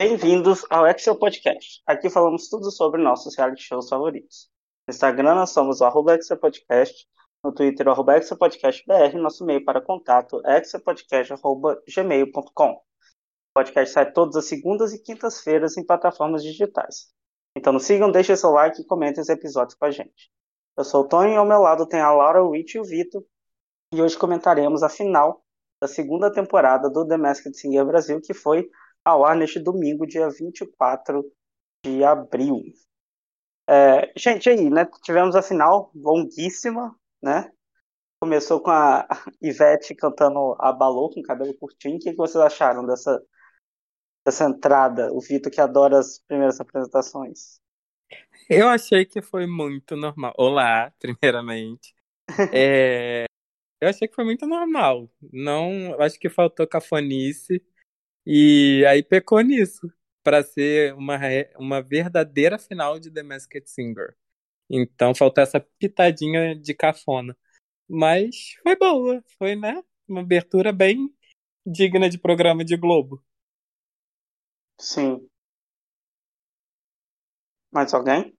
Bem-vindos ao Excel Podcast. Aqui falamos tudo sobre nossos reality shows favoritos. No Instagram nós somos o Podcast, no Twitter o arroba BR, nosso e-mail para contato excelpodcast.gmail.com. O podcast sai todas as segundas e quintas-feiras em plataformas digitais. Então nos sigam, deixem seu like e comentem os episódios com a gente. Eu sou o Tony e ao meu lado tem a Laura, o Rich e o Vitor. E hoje comentaremos a final da segunda temporada do The Masked Singer Brasil, que foi ao ar neste domingo, dia 24 de abril. É, gente, aí, né? Tivemos a final longuíssima, né? Começou com a Ivete cantando a balô com cabelo curtinho. O que, que vocês acharam dessa, dessa entrada? O Vitor que adora as primeiras apresentações. Eu achei que foi muito normal. Olá, primeiramente. É, eu achei que foi muito normal. Não, acho que faltou cafonice. E aí pecou nisso, para ser uma, uma verdadeira final de The Masked Singer. Então faltou essa pitadinha de cafona. Mas foi boa, foi, né? Uma abertura bem digna de programa de Globo. Sim. Mais alguém?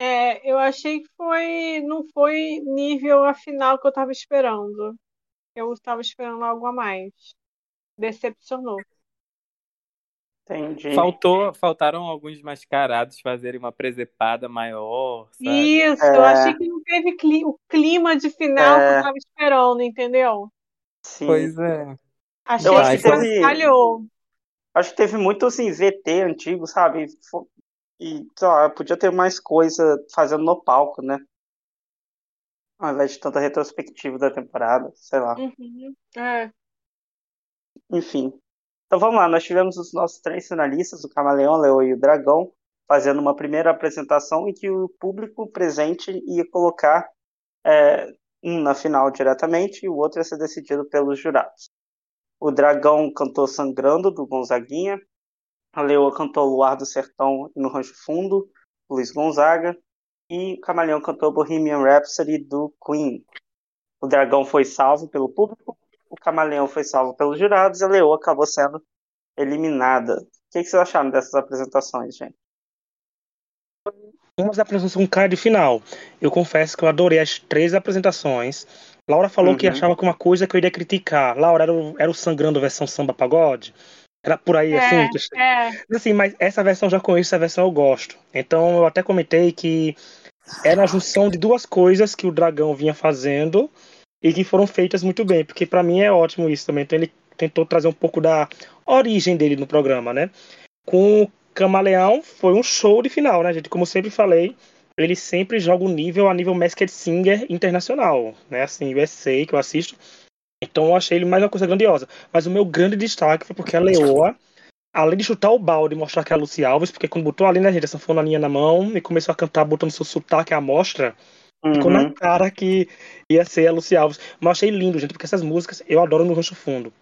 É, eu achei que foi. Não foi nível a final que eu tava esperando. Eu estava esperando algo a mais decepcionou. Entendi. Faltou, faltaram alguns mascarados fazerem uma presepada maior. Sabe? Isso, é... eu achei que não teve cli o clima de final é... que eu tava esperando, entendeu? Sim. Pois é. Achei eu que, que teve... falhou. Acho que teve muito assim, VT antigo, sabe? E ó, podia ter mais coisa fazendo no palco, né? Ao invés de tanta retrospectiva da temporada, sei lá. Uhum. É. Enfim. Então vamos lá, nós tivemos os nossos três finalistas, o Camaleão, o Leão e o Dragão, fazendo uma primeira apresentação em que o público presente ia colocar é, um na final diretamente e o outro ia ser decidido pelos jurados. O Dragão cantou Sangrando, do Gonzaguinha. A Leoa cantou Luar do Sertão No Rancho Fundo, Luiz Gonzaga. E o Camaleão cantou Bohemian Rhapsody, do Queen. O Dragão foi salvo pelo público o Camaleão foi salvo pelos jurados e a Leoa acabou sendo eliminada. O que, vocês acharam dessas apresentações, gente? Umas apresentações com cara de final. Eu confesso que eu adorei as três apresentações. Laura falou uhum. que achava que uma coisa que eu iria criticar. Laura era o, era o Sangrando versão samba pagode. Era por aí, é, assim. É. Assim, mas essa versão já conheço, essa versão eu gosto. Então eu até comentei que era a junção de duas coisas que o dragão vinha fazendo e que foram feitas muito bem, porque para mim é ótimo isso também. Então ele tentou trazer um pouco da origem dele no programa, né? Com o Camaleão foi um show de final, né, gente? Como sempre falei, ele sempre joga o um nível a nível Masked Singer internacional, né? Assim, USA que eu assisto. Então eu achei ele mais uma coisa grandiosa. Mas o meu grande destaque foi porque a Leoa, além de chutar o balde e mostrar que é a Lucy Alves, porque quando botou ali, né, gente, essa fonaninha na mão e começou a cantar botando seu sotaque à mostra, Uhum. Ficou na cara que ia ser a Lucy Alves. Mas eu achei lindo, gente, porque essas músicas eu adoro no Rancho Fundo.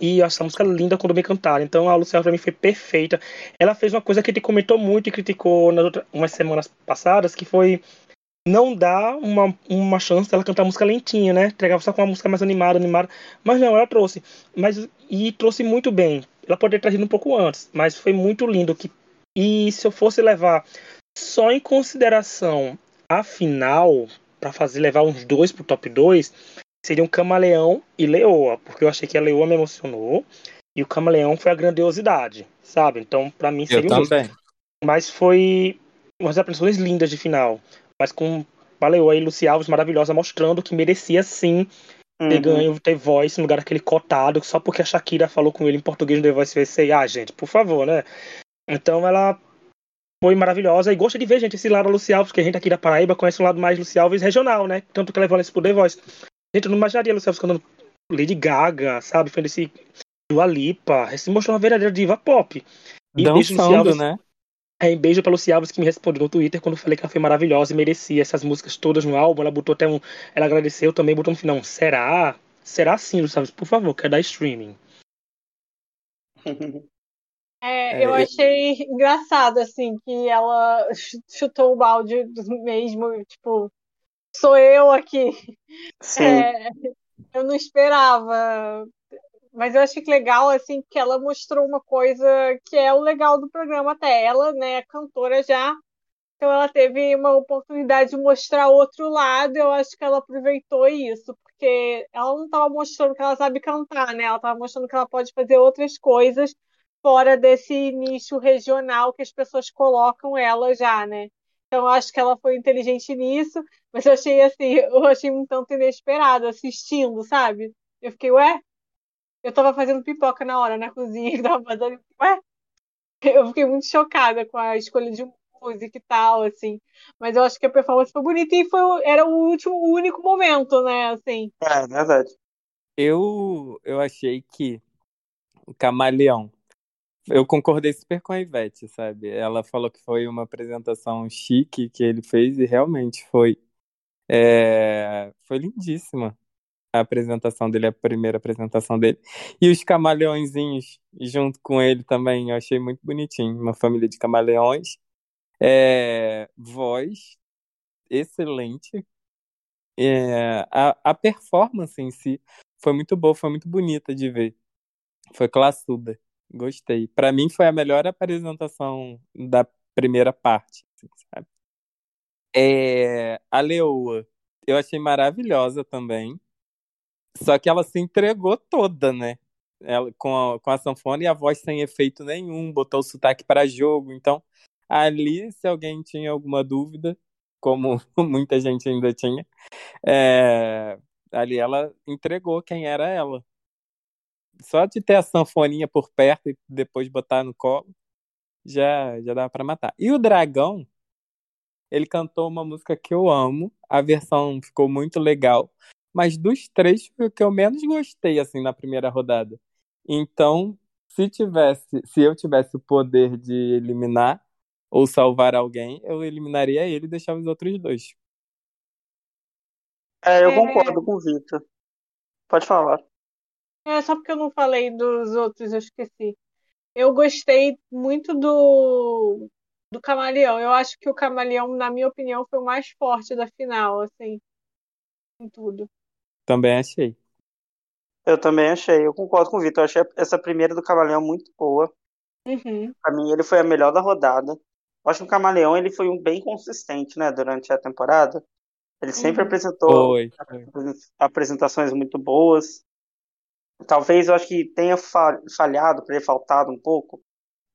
E essa música linda quando me cantaram. Então a Alves pra mim foi perfeita. Ela fez uma coisa que ele comentou muito e criticou nas outras, umas semanas passadas, que foi não dar uma, uma chance dela cantar música lentinha, né? Entregava só com uma música mais animada, animada. Mas não, ela trouxe. Mas, e trouxe muito bem. Ela poderia ter trazido um pouco antes, mas foi muito lindo. Que, e se eu fosse levar só em consideração a final, para fazer levar uns dois pro top 2, seriam Camaleão e Leoa, porque eu achei que a Leoa me emocionou e o Camaleão foi a grandiosidade, sabe? Então, para mim seria eu também. Mas foi umas apresentações lindas de final, mas com a Leoa e Luci Alves maravilhosa mostrando que merecia sim ter uhum. ganho, ter voz no lugar daquele cotado, só porque a Shakira falou com ele em português no The Voice USA. Ah, gente, por favor, né? Então ela foi maravilhosa. E gosto de ver, gente, esse lado Luci Alves, porque a gente aqui da Paraíba conhece um lado mais Luci Alves regional, né? Tanto que levou esse The Voice. Gente, eu não imaginaria Luci Alves cantando Lady Gaga, sabe? Fazendo esse Dua Lipa. Esse mostrou uma verdadeira diva pop. E Dançando, Alves, né? É, um beijo pra Luci Alves que me respondeu no Twitter quando eu falei que ela foi maravilhosa e merecia essas músicas todas no álbum. Ela botou até um. Ela agradeceu também, botou no final. Será? Será sim, Luci Alves? Por favor, quer dar streaming. É, eu achei engraçado, assim, que ela chutou o balde mesmo, tipo, sou eu aqui. Sim. É, eu não esperava mas eu achei que legal, assim, que ela mostrou uma coisa que é o legal do programa até. Ela, né, é cantora já, então ela teve uma oportunidade de mostrar outro lado, eu acho que ela aproveitou isso, porque ela não estava mostrando que ela sabe cantar, né? Ela estava mostrando que ela pode fazer outras coisas fora desse nicho regional que as pessoas colocam ela já, né? Então eu acho que ela foi inteligente nisso, mas eu achei assim, eu achei um tanto inesperado assistindo, sabe? Eu fiquei, ué? Eu tava fazendo pipoca na hora, na cozinha, que tava fazendo, ué? Eu fiquei muito chocada com a escolha de música e tal, assim. Mas eu acho que a performance foi bonita e foi, era o último, o único momento, né, assim. É, verdade. Eu, eu achei que o Camaleão eu concordei super com a Ivete, sabe? Ela falou que foi uma apresentação chique que ele fez e realmente foi. É... Foi lindíssima a apresentação dele, a primeira apresentação dele. E os camaleõezinhos junto com ele também, eu achei muito bonitinho. Uma família de camaleões. É... Voz excelente. É... A, a performance em si foi muito boa, foi muito bonita de ver. Foi classuda. Gostei. Pra mim foi a melhor apresentação da primeira parte, assim, sabe? É, a Leoa, eu achei maravilhosa também. Só que ela se entregou toda, né? Ela, com, a, com a sanfona e a voz sem efeito nenhum, botou o sotaque para jogo. Então, ali, se alguém tinha alguma dúvida, como muita gente ainda tinha, é, ali ela entregou quem era ela só de ter a sanfoninha por perto e depois botar no colo, já, já dava para matar. E o Dragão, ele cantou uma música que eu amo, a versão ficou muito legal, mas dos três foi o que eu menos gostei, assim, na primeira rodada. Então, se tivesse, se eu tivesse o poder de eliminar ou salvar alguém, eu eliminaria ele e deixava os outros dois. É, eu é... concordo com o Vitor. Pode falar. É, só porque eu não falei dos outros, eu esqueci. Eu gostei muito do, do Camaleão. Eu acho que o Camaleão, na minha opinião, foi o mais forte da final, assim, em tudo. Também achei. Eu também achei, eu concordo com o Vitor. Eu achei essa primeira do Camaleão muito boa. Uhum. Pra mim, ele foi a melhor da rodada. Eu acho que o Camaleão ele foi um bem consistente, né, durante a temporada. Ele sempre Uhum. apresentou foi. apresentações muito boas. Talvez eu acho que tenha fa- falhado, ter faltado um pouco,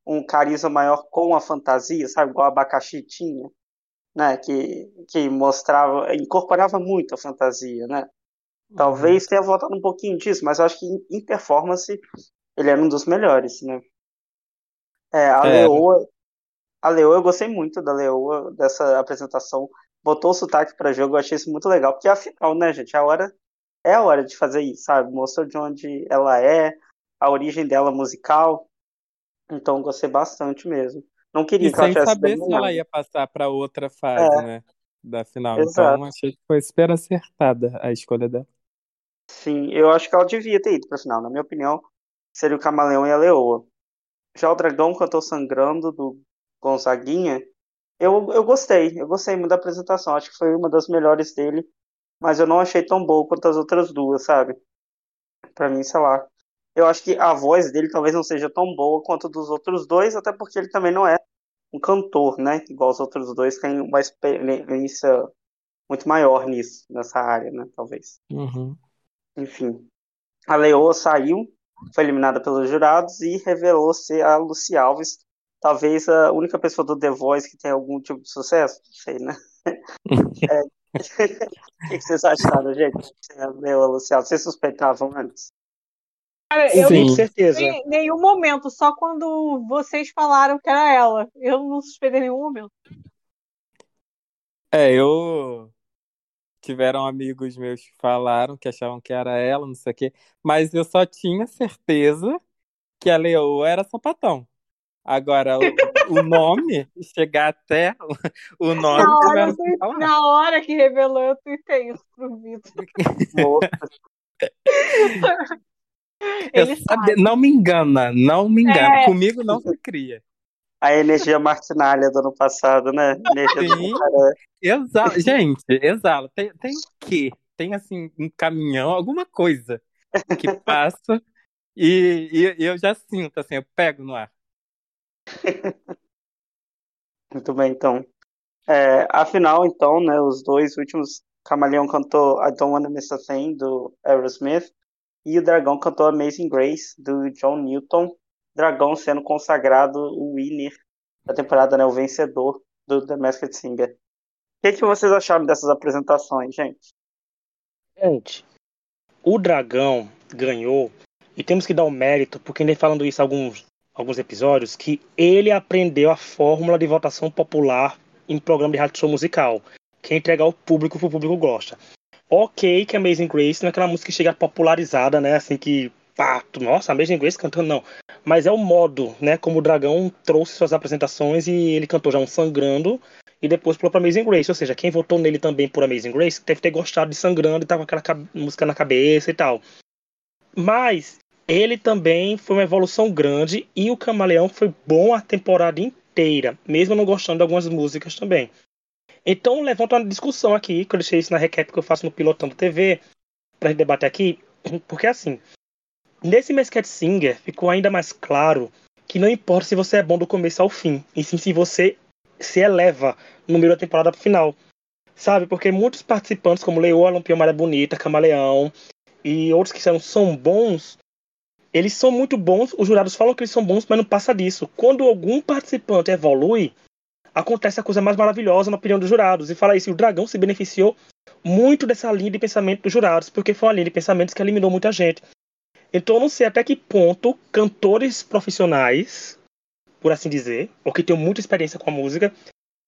um carisma maior com a fantasia, sabe? Igual o abacaxi tinha, né? Que, que mostrava, incorporava muito a fantasia, né? Talvez tenha voltado um pouquinho disso, mas eu acho que em, performance ele era um dos melhores, né? É, a Era. Leoa, a Leoa, eu gostei muito da Leoa, dessa apresentação. Botou o sotaque para jogo, eu achei isso muito legal, porque afinal, né, gente, a hora é a hora de fazer isso, sabe? Mostrou de onde ela é, a origem dela musical. Então gostei bastante mesmo. Não queria E que ela sem tivesse saber se ela ia passar para outra fase, É. né? Da final. Exato. Então achei que foi super acertada a escolha dela. Sim, eu acho que ela devia ter ido pra final. Na minha opinião, seria o Camaleão e a Leoa. Já o Dragão Cantou Sangrando, do Gonzaguinha, eu, eu gostei. Eu gostei muito da apresentação. Acho que foi uma das melhores dele. Mas eu não achei tão boa quanto as outras duas, sabe? Pra mim, sei lá. Eu acho que a voz dele talvez não seja tão boa quanto dos outros dois, até porque ele também não é um cantor, né? Igual os outros dois têm uma experiência muito maior nisso, nessa área, né? Talvez. Uhum. Enfim. A Leoa saiu, foi eliminada pelos jurados e revelou ser a Lucy Alves, talvez a única pessoa do The Voice que tem algum tipo de sucesso, não sei, né? É. O que vocês acharam, gente? A Leoa Lucy Alves, vocês suspeitavam antes? Cara, eu Sim. não Com certeza. suspeitei em nenhum momento, só quando vocês falaram que era ela. Eu não suspeitei em nenhum momento. É, eu. Tiveram amigos meus que falaram que achavam que era ela, não sei o quê. Mas eu só tinha certeza que a Leoa era sapatão. Agora, o, nome, chegar até o, nome, Na hora, na hora que revelou, eu tuitei isso pro Vitor. Ele sabe. não me engana, não me engana. É. Comigo não se cria. A energia martinalha do ano passado, né? Sim. Exala. Gente, exala. Tem, tem o quê? Tem assim, um caminhão, alguma coisa que passa E, e, e eu já sinto, assim, eu pego no ar. Muito bem, então. É, afinal, então, né, os dois últimos, Camaleão cantou I Don't Wanna Miss a Thing, do Aerosmith, e o Dragão cantou Amazing Grace, do John Newton. Dragão sendo consagrado o winner da temporada, né, o vencedor do The Masked Singer. O que, que vocês acharam dessas apresentações, gente? Gente, o Dragão ganhou, e temos que dar o mérito, porque nem falando isso alguns, alguns episódios, que ele aprendeu a fórmula de votação popular em programa de rádio show musical, que é entregar ao público o que o público gosta. Ok, que Amazing Grace não é aquela música que chega popularizada, né? Assim que. Pá, nossa, Amazing Grace cantando, não. Mas é o modo, né? Como o Dragão trouxe suas apresentações e ele cantou já um Sangrando e depois pulou pra Amazing Grace. Ou seja, quem votou nele também por Amazing Grace deve ter gostado de Sangrando e tava com aquela música na cabeça e tal. Mas ele também foi uma evolução grande e o Camaleão foi bom a temporada inteira, mesmo não gostando de algumas músicas também. Então, levanto uma discussão aqui, que eu deixei isso na recap que eu faço no Pilotando TV, pra gente debater aqui, porque assim, nesse Mesquite Singer ficou ainda mais claro que não importa se você é bom do começo ao fim, e sim se você se eleva no meio da temporada pro final. Sabe? Porque muitos participantes, como Leoa, Lampião Maria Bonita, Camaleão e outros que são, são bons, eles são muito bons, os jurados falam que eles são bons, mas não passa disso. Quando algum participante evolui, acontece a coisa mais maravilhosa na opinião dos jurados. E fala isso, o Dragão se beneficiou muito dessa linha de pensamento dos jurados, porque foi uma linha de pensamentos que eliminou muita gente. Então eu não sei até que ponto cantores profissionais, por assim dizer, ou que tenham muita experiência com a música,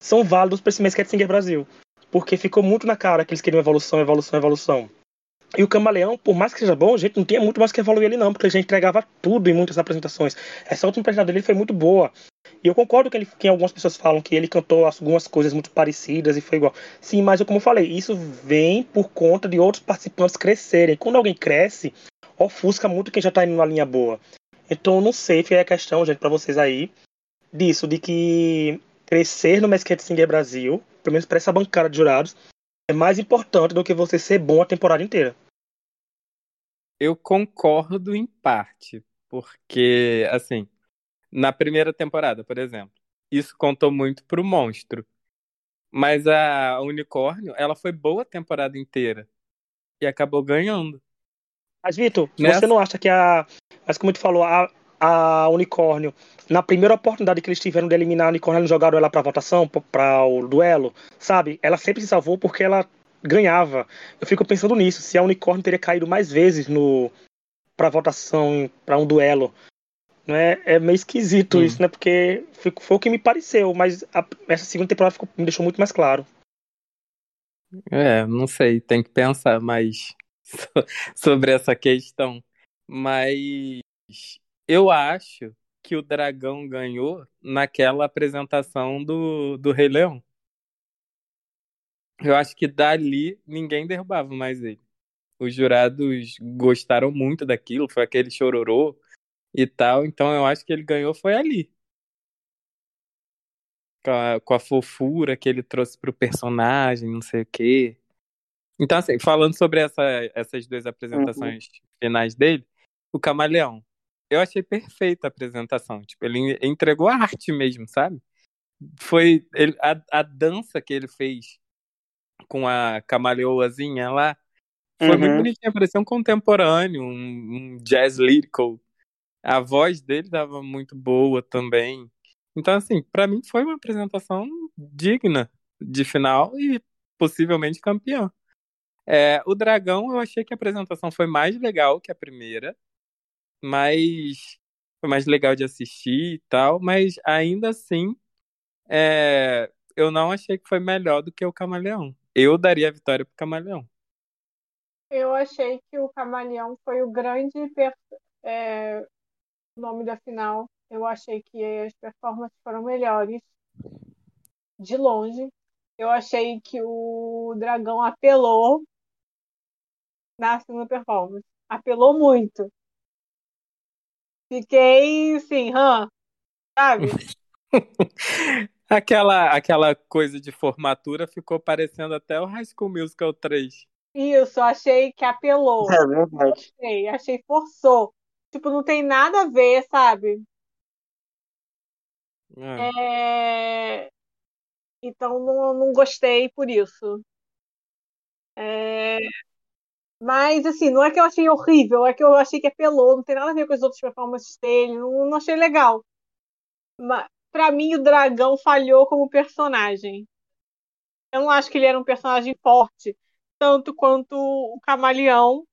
são válidos para esse Mesquite Singer Brasil. Porque ficou muito na cara que eles queriam evolução, evolução, evolução. E o Camaleão, por mais que seja bom, a gente não tinha muito mais que evoluir ele não, porque a gente entregava tudo em muitas apresentações. Essa última apresentação dele foi muito boa. E eu concordo que, ele, que algumas pessoas falam que ele cantou algumas coisas muito parecidas e foi igual. Sim, mas como eu falei, isso vem por conta de outros participantes crescerem. Quando alguém cresce, ofusca muito quem já tá indo numa linha boa. Então, não sei, fica a questão, gente, para vocês aí, disso, de que crescer no Masked Singer Brasil, pelo menos para essa bancada de jurados, é mais importante do que você ser bom a temporada inteira. Eu concordo em parte, porque, assim, na primeira temporada, por exemplo, isso contou muito pro monstro. Mas a Unicórnio, ela foi boa a temporada inteira e acabou ganhando. Mas, Vitor, Nessa... você não acha que a. Mas, como tu falou, a, a Unicórnio, na primeira oportunidade que eles tiveram de eliminar a Unicórnio, eles jogaram ela pra votação, para o duelo, sabe? Ela sempre se salvou porque ela ganhava. Eu fico pensando nisso, se a Unicórnio teria caído mais vezes no para votação, para um duelo. Não é, é meio esquisito hum. isso, né? Porque foi o que me pareceu, mas a, essa segunda temporada ficou, me deixou muito mais claro. É, não sei, tem que pensar mais sobre essa questão. Mas eu acho que o dragão ganhou naquela apresentação do, do Rei Leão. Eu acho que dali ninguém derrubava mais ele. Os jurados gostaram muito daquilo, foi aquele chororô e tal, então eu acho que ele ganhou foi ali. Com a, com a fofura que ele trouxe pro personagem, não sei o quê. Então, assim, falando sobre essa, essas duas apresentações uhum. finais dele, o Camaleão. Eu achei perfeita a apresentação. Tipo, ele entregou a arte mesmo, sabe? Foi ele, a, a dança que ele fez com a camaleoazinha lá. Foi uhum. muito bonitinha, parecia um contemporâneo, um, um jazz lyrical. A voz dele tava muito boa também. Então, assim, para mim foi uma apresentação digna de final e possivelmente campeã. É, o Dragão, eu achei que a apresentação foi mais legal que a primeira, mas foi mais legal de assistir e tal, mas ainda assim, é, eu não achei que foi melhor do que o Camaleão. Eu daria a vitória pro Camaleão. Eu achei que o Camaleão foi o grande é, nome da final. Eu achei que as performances foram melhores. De longe. Eu achei que o Dragão apelou na segunda performance. Apelou muito. Fiquei, assim, hã? Sabe? Aquela, aquela coisa de formatura ficou parecendo até o High School Musical 3. Isso, achei que apelou. É verdade. Achei, achei forçou. Tipo, não tem nada a ver, sabe? É. É... Então não, não gostei por isso. É... Mas assim, não é que eu achei horrível, é que eu achei que apelou, não tem nada a ver com as outras performances dele, não, não achei legal. Mas, pra mim, o dragão falhou como personagem. Eu não acho que ele era um personagem forte, tanto quanto o camaleão.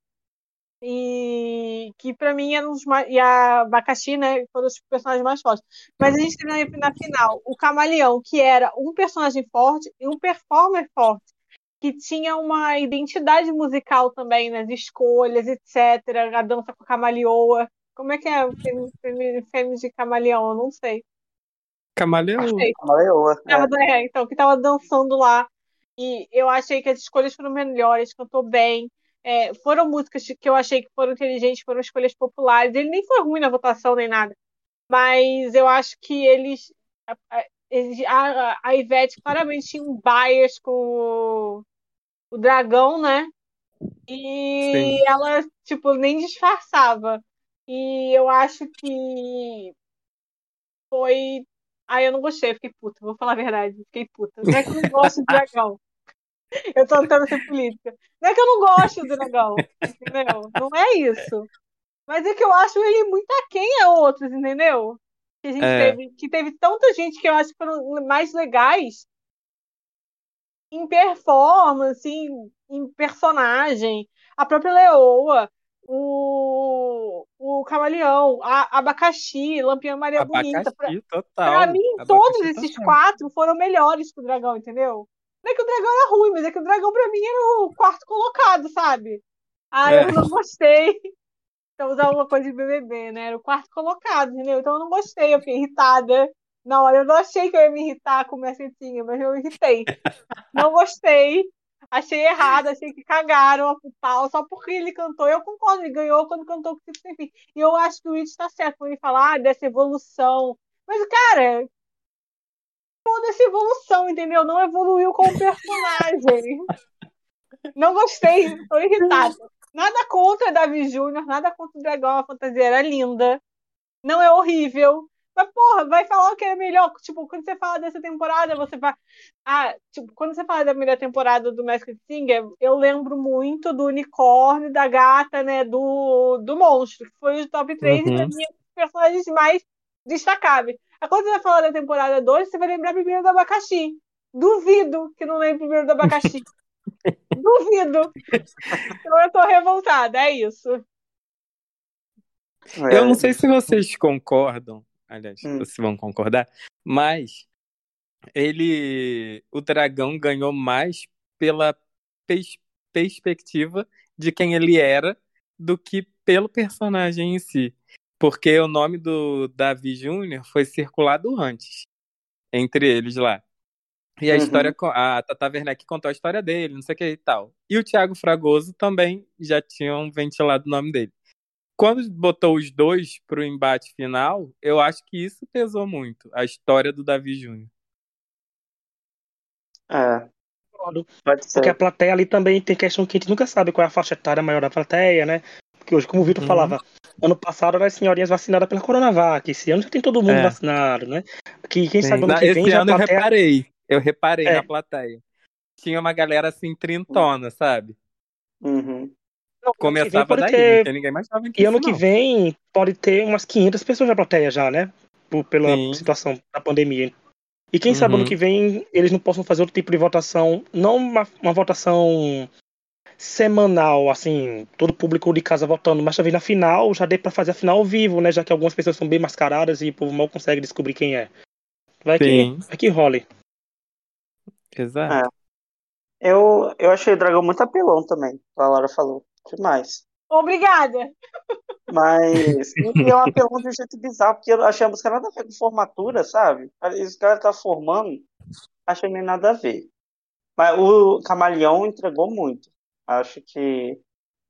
E que pra mim eram os mais. E a abacaxi, né? Foram os personagens mais fortes. Mas a gente teve na, na final o camaleão, que era um personagem forte e um performer forte que tinha uma identidade musical também nas escolhas, etc. A dança com a camaleoa. Como é que é o fêmea de camaleão? Eu não sei. Camaleão. Camaleoa. Tava- é, então, que tava dançando lá. E eu achei que as escolhas foram melhores, cantou bem. É, foram músicas que eu achei que foram inteligentes, foram escolhas populares. Ele nem foi ruim na votação nem nada. Mas eu acho que eles. A, a, a Ivete claramente tinha um bias com o, o dragão, né? E Sim. ela, tipo, nem disfarçava. E eu acho que foi. Ai, eu não gostei, fiquei puta, vou falar a verdade, fiquei puta. Não é que eu não gosto do dragão. Eu tô tentando ser política. Não é que eu não gosto do dragão, entendeu? Não é isso. Mas é que eu acho ele muito aquém a outros, entendeu? Que a gente É. teve, que teve tanta gente que eu acho que foram mais legais em performance, em, em personagem. A própria Leoa, o, o Camaleão, a Abacaxi, Lampião Maria Bonita. Pra, Abacaxi, total. pra mim, Abacaxi todos esses total. quatro foram melhores que o dragão, entendeu? Não é que o dragão era ruim, mas é que o dragão pra mim era o quarto colocado, sabe? Ah, É. eu não gostei. Então usar uma coisa de BBB, né? Era o quarto colocado, entendeu? Então eu não gostei, eu fiquei irritada. Na hora eu não achei que eu ia me irritar com o Mercetinha, mas eu irritei. Não gostei. Achei errado, achei que cagaram o pau só porque ele cantou. Eu concordo, ele ganhou quando cantou com o Sem Fim. E eu acho que o Rich tá certo quando ele fala ah, dessa evolução. Mas, cara, toda essa evolução, entendeu? Não evoluiu como personagem. Não gostei, tô irritada. Nada contra Davi Júnior, nada contra o Dragão, a fantasia era linda. Não é horrível. Mas, porra, vai falar o que é melhor. Tipo, quando você fala dessa temporada, você vai. Ah, tipo, quando você fala da primeira temporada do Masked Singer, eu lembro muito do unicórnio, da gata, né? Do, do monstro, que foi o top 3 e pra Uhum. mim, os personagens mais destacáveis. Aí quando você vai falar da temporada 2, você vai lembrar primeiro do abacaxi. Duvido que não lembre primeiro do abacaxi. Duvido. Então eu tô revoltada, é isso. É, Eu não sei se vocês concordam, aliás, Hum. se vão concordar, mas ele, o dragão ganhou mais pela pers- perspectiva de quem ele era do que pelo personagem em si. Porque o nome do Davi Júnior foi circulado antes, entre eles lá. E a Uhum. história, a Tata Werneck contou a história dele, não sei o que e tal. E o Thiago Fragoso também já tinham ventilado o nome dele. Quando botou os dois pro embate final, eu acho que isso pesou muito, a história do Davi Júnior. é. Porque a plateia ali também tem questão que a gente nunca sabe qual é a faixa etária maior da plateia, né? Porque hoje, como o Vitor Uhum. falava, ano passado eram as senhorinhas vacinadas pela Coronavac, esse ano já tem todo mundo É. vacinado, né? Que quem sabe ano que Esse vem já a ano eu plateia. reparei, eu reparei É. na plateia. Tinha uma galera assim, trintona, sabe? Uhum. Não, Começava pode daí, não ninguém mais jovem que E ano isso, que não. vem pode ter umas 500 pessoas na plateia já, né? Por- pela Sim. situação da pandemia. E quem sabe ano Uhum. que vem eles não possam fazer outro tipo de votação, não uma, uma votação semanal, assim, todo público de casa votando, mas talvez na final já dê pra fazer a final ao vivo, né? Já que algumas pessoas são bem mascaradas e o povo mal consegue descobrir quem é. Vai que, vai que role. Exato. Eu, eu achei o dragão muito apelão também, a Laura falou. Demais. Obrigada. Mas é um apelão de um jeito bizarro, porque eu achei a música nada a ver com formatura, sabe? Esse cara tá formando, achei meio nada a ver. Mas o Camaleão entregou muito. Acho que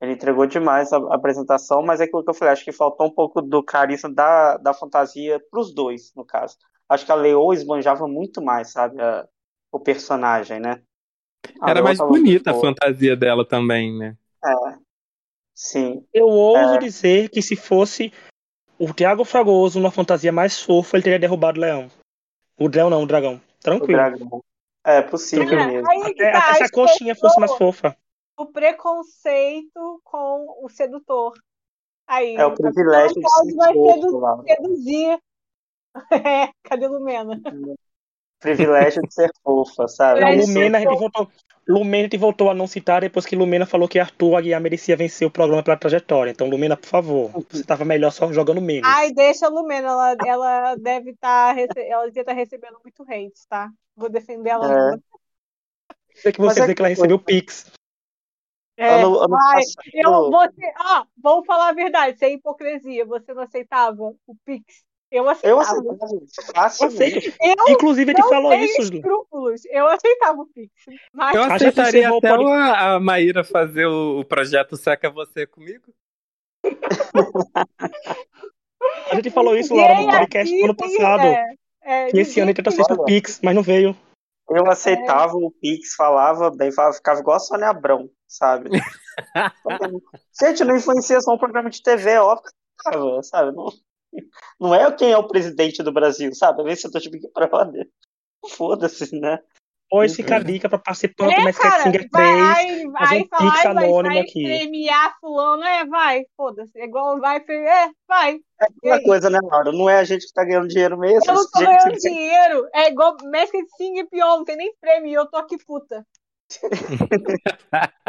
ele entregou demais a, a apresentação, mas é aquilo que eu falei, acho que faltou um pouco do carisma da, da fantasia pros dois, no caso. Acho que a Leo esbanjava muito mais, sabe? a- o personagem, né? A Era Leo mais bonita a fantasia dela também, né? É. Sim. Eu ouso É. dizer que se fosse o Thiago Fragoso numa fantasia mais fofa, ele teria derrubado o leão. O leão não, o dragão. O Tranquilo. dragão. É possível. É, mesmo. Até, tá, até se a coxinha fosse mais fofa. o preconceito com o sedutor. Aí, É o privilégio de ser vai fofo sedu- lá. seduzir. É, cadê Lumena? Privilégio de ser fofa, sabe? Não, Lumena a gente voltou. Lumena gente voltou a não citar depois que Lumena falou que Arthur Aguiar merecia vencer o programa pela trajetória. Então, Lumena, por favor, você tava melhor só jogando menos. Ai, deixa a Lumena, ela, ela deve estar ela devia estar recebendo muito hate, tá? Vou defender ela É. ainda. Sei que Mas você é dizer que ela que recebeu Pix. É, Ano, ano vai. passado, Eu, você, ó, vamos falar a verdade, sem hipocrisia. Você não aceitava o Pix? Eu eu aceitava. aceitava Eu facilmente. sei. Eu Inclusive, a gente não falou isso. escrúpulos. Eu aceitava o Pix. Mas Eu A gente aceitaria até a, a Maíra fazer o, o projeto Seca Você comigo. A gente falou isso, Laura, no podcast do ano passado. é, é, Que esse ano ele tentou assistir o. Pix, mas não veio. Eu aceitava o Pix, falava bem, falava, ficava igual a Sônia Abrão, sabe? Gente, não influencia só um programa de TV, é óbvio que sabe? Não, não é quem é o presidente do Brasil, sabe? Vê se eu tô de Big Brother. Foda-se, né? Pois fica a dica pra participar do É, Mask cara, Singer 3. vai, vai, fazer um fala, Pix vai, anônimo vai aqui. premiar fulano, é, vai, foda-se, é igual vai, é, vai. É aquela coisa, né, Laura? Não é a gente que tá ganhando dinheiro mesmo. Eu não tô Gente, ganhando dinheiro, é igual Masked Singer pior, não tem nem prêmio, e eu tô aqui puta.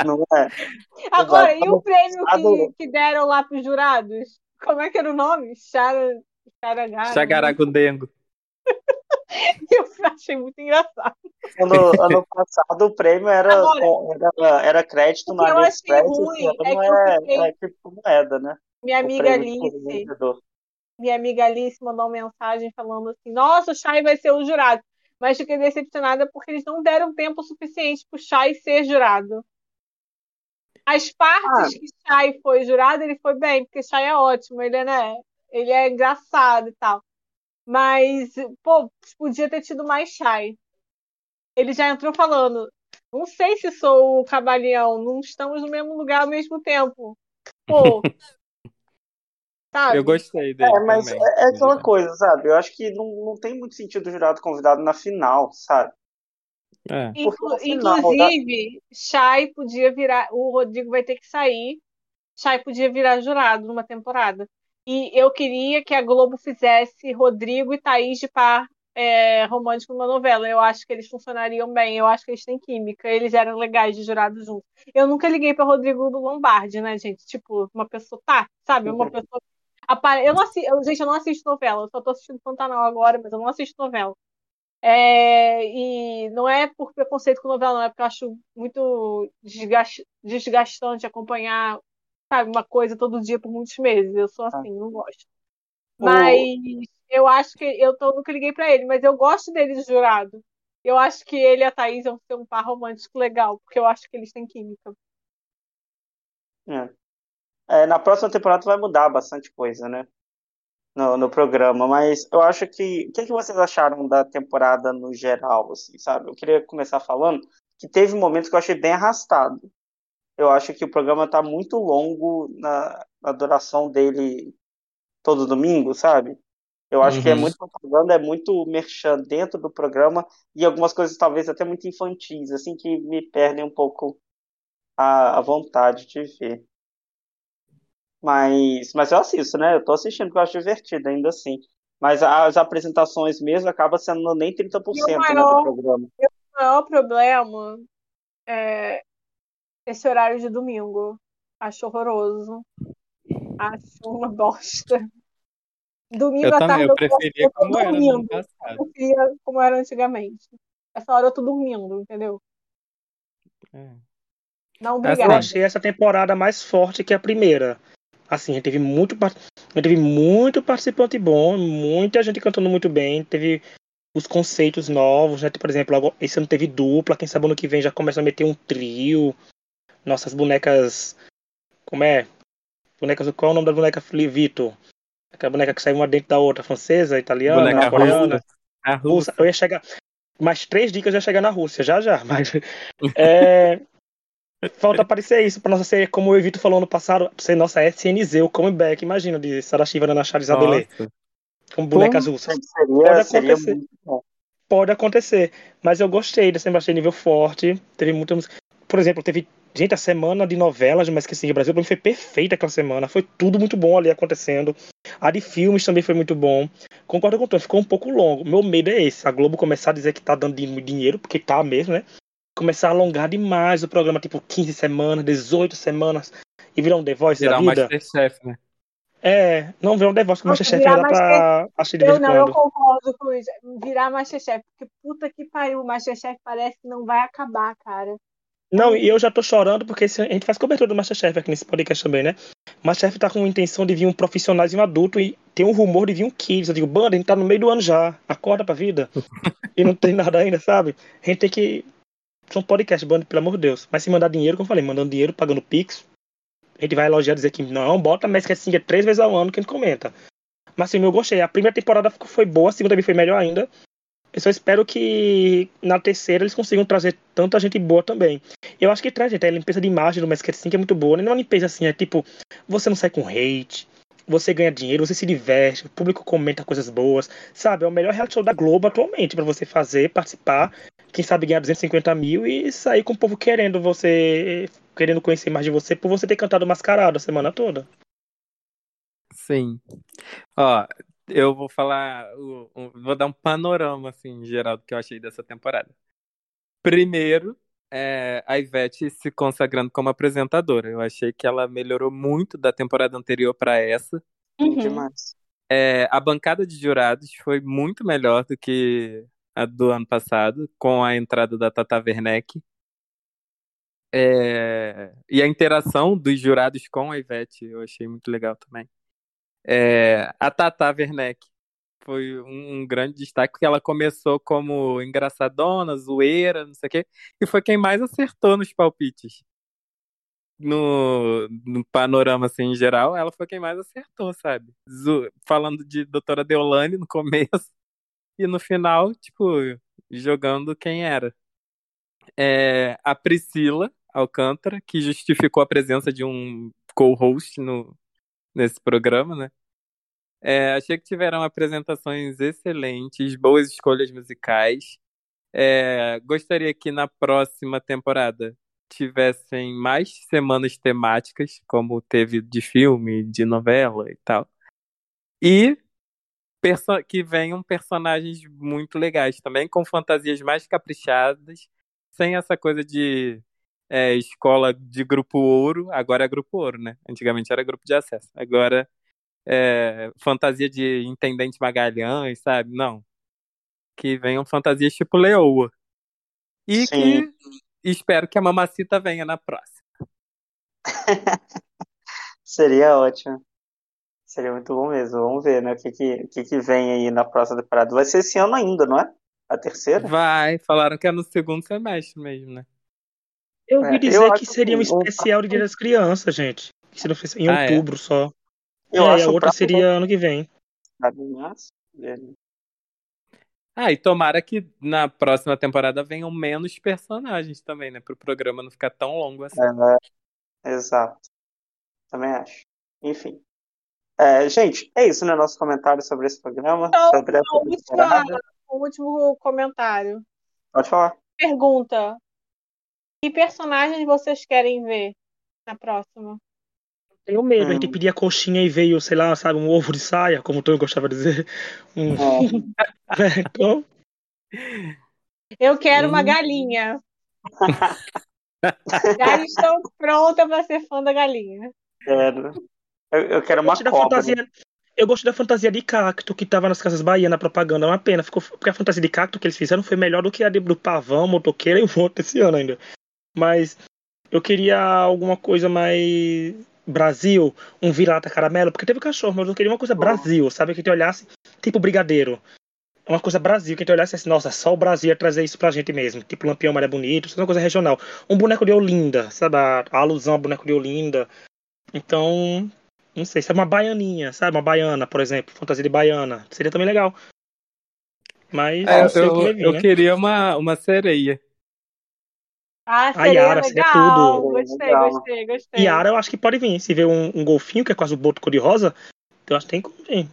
Não é. Agora, Exato. e o prêmio que, que deram lá pros jurados? Como é que era o nome? Chara... Chagaragundengo. Eu achei muito engraçado. Ano, ano passado o prêmio era, Agora- era, era crédito O achei AliExpress, ruim é não que eu é, fiquei- é criptomoeda, né? Minha O amiga Alice, minha amiga Alice mandou uma mensagem falando assim: Nossa, o Chay vai ser o jurado. Mas fiquei decepcionada porque eles não deram tempo suficiente pro Chay ser jurado. As partes que Chay foi jurado, ele foi bem, porque Chay é ótimo, ele é, né, ele é engraçado e tal. Mas, pô, podia ter tido mais Chay. Ele já entrou falando: Não sei se sou o Cabaleão, não estamos no mesmo lugar ao mesmo tempo. Pô. Sabe? Eu gostei dele É, mas também. é, é aquela coisa, sabe? Eu acho que não, não tem muito sentido o jurado convidado na final, sabe? É. Inclu- final, inclusive, Chay podia virar. O Rodrigo vai ter que sair. Chay podia virar jurado numa temporada. E eu queria que a Globo fizesse Rodrigo e Thaís de par é, romântico numa novela. Eu acho que eles funcionariam bem. Eu acho que eles têm química. Eles eram legais de jurado juntos. Eu nunca liguei pra Rodrigo do Lombardi, né, gente? Tipo, uma pessoa. Tá, sabe? Uma pessoa. Eu não assisto, eu, gente, eu não assisto novela. Eu só tô assistindo Pantanal agora, mas eu não assisto novela. É, e não é por preconceito com novela, não, é porque eu acho muito desgast- desgastante acompanhar, sabe, uma coisa todo dia por muitos meses. Eu sou assim, não gosto. O- Mas eu acho que eu tô, nunca liguei pra ele, mas eu gosto dele de jurado. Eu acho que ele e a Thaís vão ser um par romântico legal, porque eu acho que eles têm química. É. É, na próxima temporada vai mudar bastante coisa, né? No, no programa, mas eu acho que. O que, que vocês acharam da temporada no geral, assim, sabe? Eu queria começar falando que teve momentos que eu achei bem arrastado. Eu acho que o programa tá muito longo na, na duração dele todo domingo, sabe? Eu acho que é Uhum. muito propaganda, é muito merchan dentro do programa e algumas coisas talvez até muito infantis, assim, que me perdem um pouco a, a vontade de ver. Mas, mas eu assisto, né? Eu tô assistindo porque eu acho divertido ainda assim. Mas as apresentações mesmo acabam sendo nem 30% né, maior- do programa. O maior problema é esse horário de domingo. Acho horroroso. Acho uma bosta. Domingo Eu à também, tarde eu preferia eu tô como era no ano dormindo. passado. Eu preferia como era antigamente. Essa hora eu tô dormindo, entendeu? É. Não, Eu obrigada. achei essa temporada mais forte que a primeira. Assim, a gente teve muito, gente teve muito participante bom, muita gente cantando muito bem, teve os conceitos novos, né? Por exemplo, esse ano teve dupla, quem sabe ano que vem já começa a meter um trio. Nossas bonecas. Como é? Bonecas. Qual é o nome da boneca Vitor? Aquela boneca que saiu uma dentro da outra, francesa, italiana, Boneca coreana. russa. A Russa. russa. Eu ia chegar. Mais três dicas ia chegar na Rússia, já já. Mas. É, Falta aparecer isso pra nossa ser, como o Evito falou no passado, ser nossa SNZ, o comeback, imagina, de Sarashiva na Nossa. com bonecas russas. Seria, Pode seria acontecer. Pode acontecer, mas eu gostei dessa achei nível forte, teve muita música. Por exemplo, teve, gente, a semana de novelas, mas que sim, o Brasil pra mim foi perfeita aquela semana, foi tudo muito bom ali acontecendo. A de filmes também foi muito bom. Concordo com o Tom, ficou um pouco longo. Meu medo é esse, a Globo começar a dizer que tá dando din- dinheiro, porque tá mesmo, né? Começar a alongar demais o programa, tipo 15 semanas, 18 semanas, e virar um The Voice Virar da vida. Masterchef, né? É, não virar um The Voice, porque Masterchef tá achei de Eu vez em não, eu quando. concordo com isso. Virar Masterchef, porque puta que pariu, o Masterchef parece que não vai acabar, cara. Não, e eu já tô chorando porque a gente faz cobertura do Masterchef aqui nesse podcast também, né? O Masterchef tá com a intenção de vir um profissional e um adulto e tem um rumor de vir um Kids. Eu digo, banda, a gente tá no meio do ano já, acorda pra vida. e não tem nada ainda, sabe? A gente tem que. São podcast, banda, pelo amor de Deus. Mas se mandar dinheiro, como eu falei, mandando dinheiro, pagando Pix, a gente vai elogiar dizer que não, bota mais que assim, é três vezes ao ano que a gente comenta. Mas assim, eu gostei. A primeira temporada foi boa, a segunda também foi melhor ainda. Eu só espero que na terceira eles consigam trazer tanta gente boa também. Eu acho que traz, gente. A limpeza de imagem do Masked Sync é muito boa. Não é uma limpeza assim, é tipo, você não sai com hate, você ganha dinheiro, você se diverte, o público comenta coisas boas, sabe? É o melhor reality show da Globo atualmente pra você fazer, participar, quem sabe ganhar 250 mil e sair com o povo querendo você, querendo conhecer mais de você por você ter cantado mascarado a semana toda. Sim. Ó, eu vou falar, vou dar um panorama, assim, geral do que eu achei dessa temporada. Primeiro, é, a Ivete se consagrando como apresentadora. Eu achei que ela melhorou muito da temporada anterior para essa. Uhum. Demais. É, a bancada de jurados foi muito melhor do que a do ano passado, com a entrada da Tata Werneck. É, e a interação dos jurados com a Ivete eu achei muito legal também. É, a Tata Werneck foi um, grande destaque, porque ela começou como engraçadona, zoeira, não sei o quê, e foi quem mais acertou nos palpites. No, no panorama, assim, em geral, ela foi quem mais acertou, sabe? Falando de Doutora Deolane no começo, e no final, tipo, jogando quem era. É, a Priscila Alcântara, que justificou a presença de um co-host no, nesse programa, né? É, achei que tiveram apresentações excelentes, boas escolhas musicais. É, gostaria que na próxima temporada tivessem mais semanas temáticas, como teve de filme, de novela e tal. E que venham personagens muito legais também, com fantasias mais caprichadas, sem essa coisa de é, escola de grupo ouro. Agora é grupo ouro, né? Antigamente era grupo de acesso. Agora é, fantasia de Intendente Magalhães, sabe? Não. Que venham fantasias tipo Leoa. E Sim. que espero que a Mamacita venha na próxima. Seria ótimo. Seria muito bom mesmo. Vamos ver, né? O que, que, o que, que vem aí na próxima temporada. Vai ser esse ano ainda, não é? A terceira? Vai, falaram que é no segundo semestre mesmo, né? Eu É, ouvi eu dizer acho que seria um que o- especial de Dia das Crianças, gente. Que se não fosse em Ah, é? outubro só. Eu é, acho a o outra seria ano que vem. Ele- Ah, e tomara que na próxima temporada venham menos personagens também, né? Pro programa não ficar tão longo assim. É, exato. Também acho. Enfim. É, gente, é isso, né? Nosso comentário sobre esse programa, Então, sobre a última-. O último comentário. Pode falar. Pergunta: Que personagens vocês querem ver na próxima? Tenho medo, a Hum. gente pedia coxinha e veio, sei lá, sabe, um ovo de saia, como o Tony gostava de dizer. Um... É, então, Eu quero uma Hum. galinha. Já estou pronta para ser fã da galinha. quero. Eu, eu quero eu uma cobra. fantasia. Eu gostei da fantasia de cacto que tava nas Casas Bahia na propaganda. É uma pena, ficou, porque a fantasia de cacto que eles fizeram foi melhor do que a de- do pavão, motoqueira e o outro esse ano ainda. Mas eu queria alguma coisa mais Brasil, um vira-lata caramelo, porque teve cachorro, mas eu queria uma coisa Brasil, sabe? Que a gente olhasse, tipo brigadeiro. Uma coisa Brasil, que a gente olhasse assim, nossa, só o Brasil ia trazer isso pra gente mesmo. Tipo Lampião Maré Bonito, isso é uma coisa regional. Um boneco de Olinda, sabe? A, a alusão ao boneco de Olinda. Então, não sei, se é uma baianinha, sabe? Uma baiana, por exemplo, fantasia de baiana. Seria também legal. Mas É, não sei o que eu, vai vir, eu né? queria uma, uma sereia. Ah, A seria Yara, seria legal. tudo. Gostei, Legal. gostei, gostei. Yara eu acho que pode vir. Se vê um, um golfinho, que é quase o boto cor-de-rosa, eu acho que tem como vir.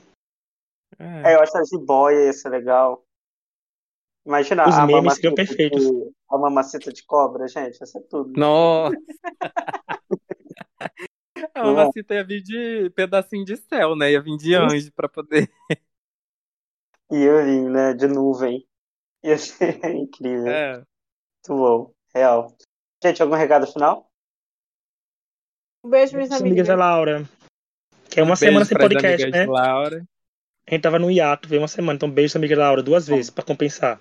É, eu acho que a jiboia ia ser legal. Imagina Os a memes mamacita seriam perfeitos. de, a mamacita de cobra, gente, ia ser tudo. Nossa! A é? mamacita ia vir de pedacinho de céu, né? Ia vir de anjo pra poder. Ia vir, né, de nuvem. Ia ser incrível. É. Muito bom, real. Gente, algum recado final? Um beijo, minhas As amigas da amigas. Laura. Que é uma Beijo semana sem podcast, amigas né? Laura. A gente tava no hiato, veio uma semana. Então, beijo, amiga da Laura, duas vezes, pra compensar.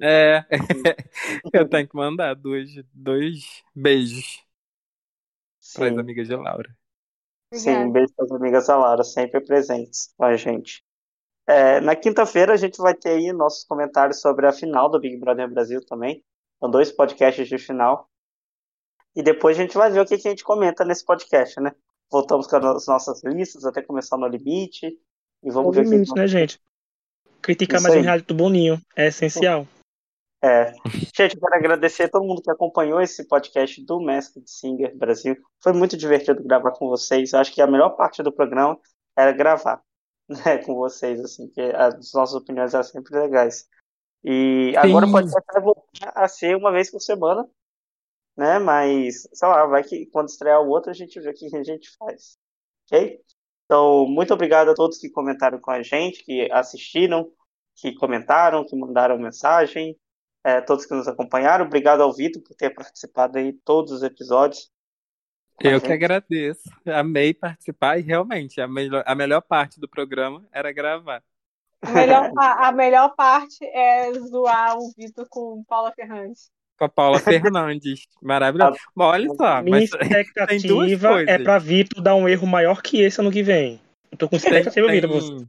É. Eu tenho que mandar dois, dois beijos pras Sim, amigas de Laura. sim, um Obrigada. beijo para as amigas da Laura, sempre presentes com a gente. É, na quinta-feira a gente vai ter aí nossos comentários sobre a final do Big Brother Brasil também. São dois podcasts de final. E depois a gente vai ver o que, que a gente comenta nesse podcast, né? Voltamos com as nossas listas até começar no limite. E No vamos ver o que limite, que né, gente? Criticar Isso mais um aí. reality do Boninho é essencial. É. Gente, eu quero agradecer a todo mundo que acompanhou esse podcast do Masked Singer Brasil. Foi muito divertido gravar com vocês. Eu acho que a melhor parte do programa era gravar né, com vocês, assim, que as nossas opiniões eram sempre legais. E agora Sim. podcast vai voltar a ser uma vez por semana, né? Mas, sei lá, vai que quando estrear o outro a gente vê o que a gente faz. Ok? Então, muito obrigado a todos que comentaram com a gente, que assistiram, que comentaram, que mandaram mensagem é, todos que nos acompanharam. Obrigado ao Vitor por ter participado aí todos os episódios. Eu que agradeço. Amei participar e realmente a melhor, a melhor parte do programa era gravar. A melhor, a melhor parte é zoar o Vitor com Paula Fernandes. Com a Paula Fernandes. Maravilhoso. Mas olha só, Minha mas tem expectativa é pra Vitor dar um erro maior que esse ano que vem. Eu tô com Tem, expectativa, Vitor.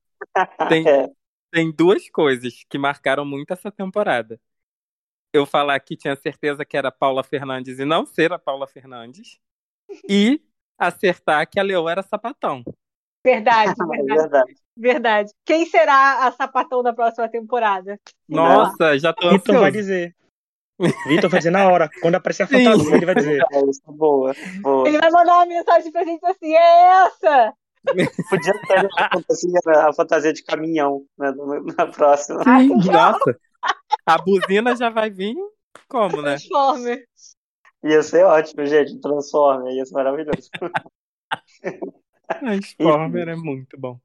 tem, tem, É, tem duas coisas que marcaram muito essa temporada. Eu falar que tinha certeza que era Paula Fernandes e não ser a Paula Fernandes. E acertar que a Leoa era sapatão. Verdade, é verdade, verdade. verdade. Quem será a sapatão da próxima temporada? Nossa, já tô Vitor vai dizer. Vitor vai dizer na hora. Quando aparecer a Sim. fantasia, ele vai dizer. É, boa. boa. Ele vai mandar uma mensagem pra gente assim: é essa! Podia ter a fantasia, a fantasia de caminhão né, na próxima. Ai, Sim, nossa. A buzina já vai vir como, né? Transformer. Ia ser ótimo, gente. Transforma, ia ser maravilhoso. Transformer é muito bom.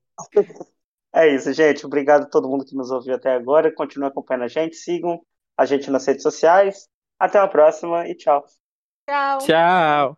É isso, gente. Obrigado a todo mundo que nos ouviu até agora. Continue acompanhando a gente. Sigam a gente nas redes sociais. Até a próxima e tchau. Tchau. Tchau.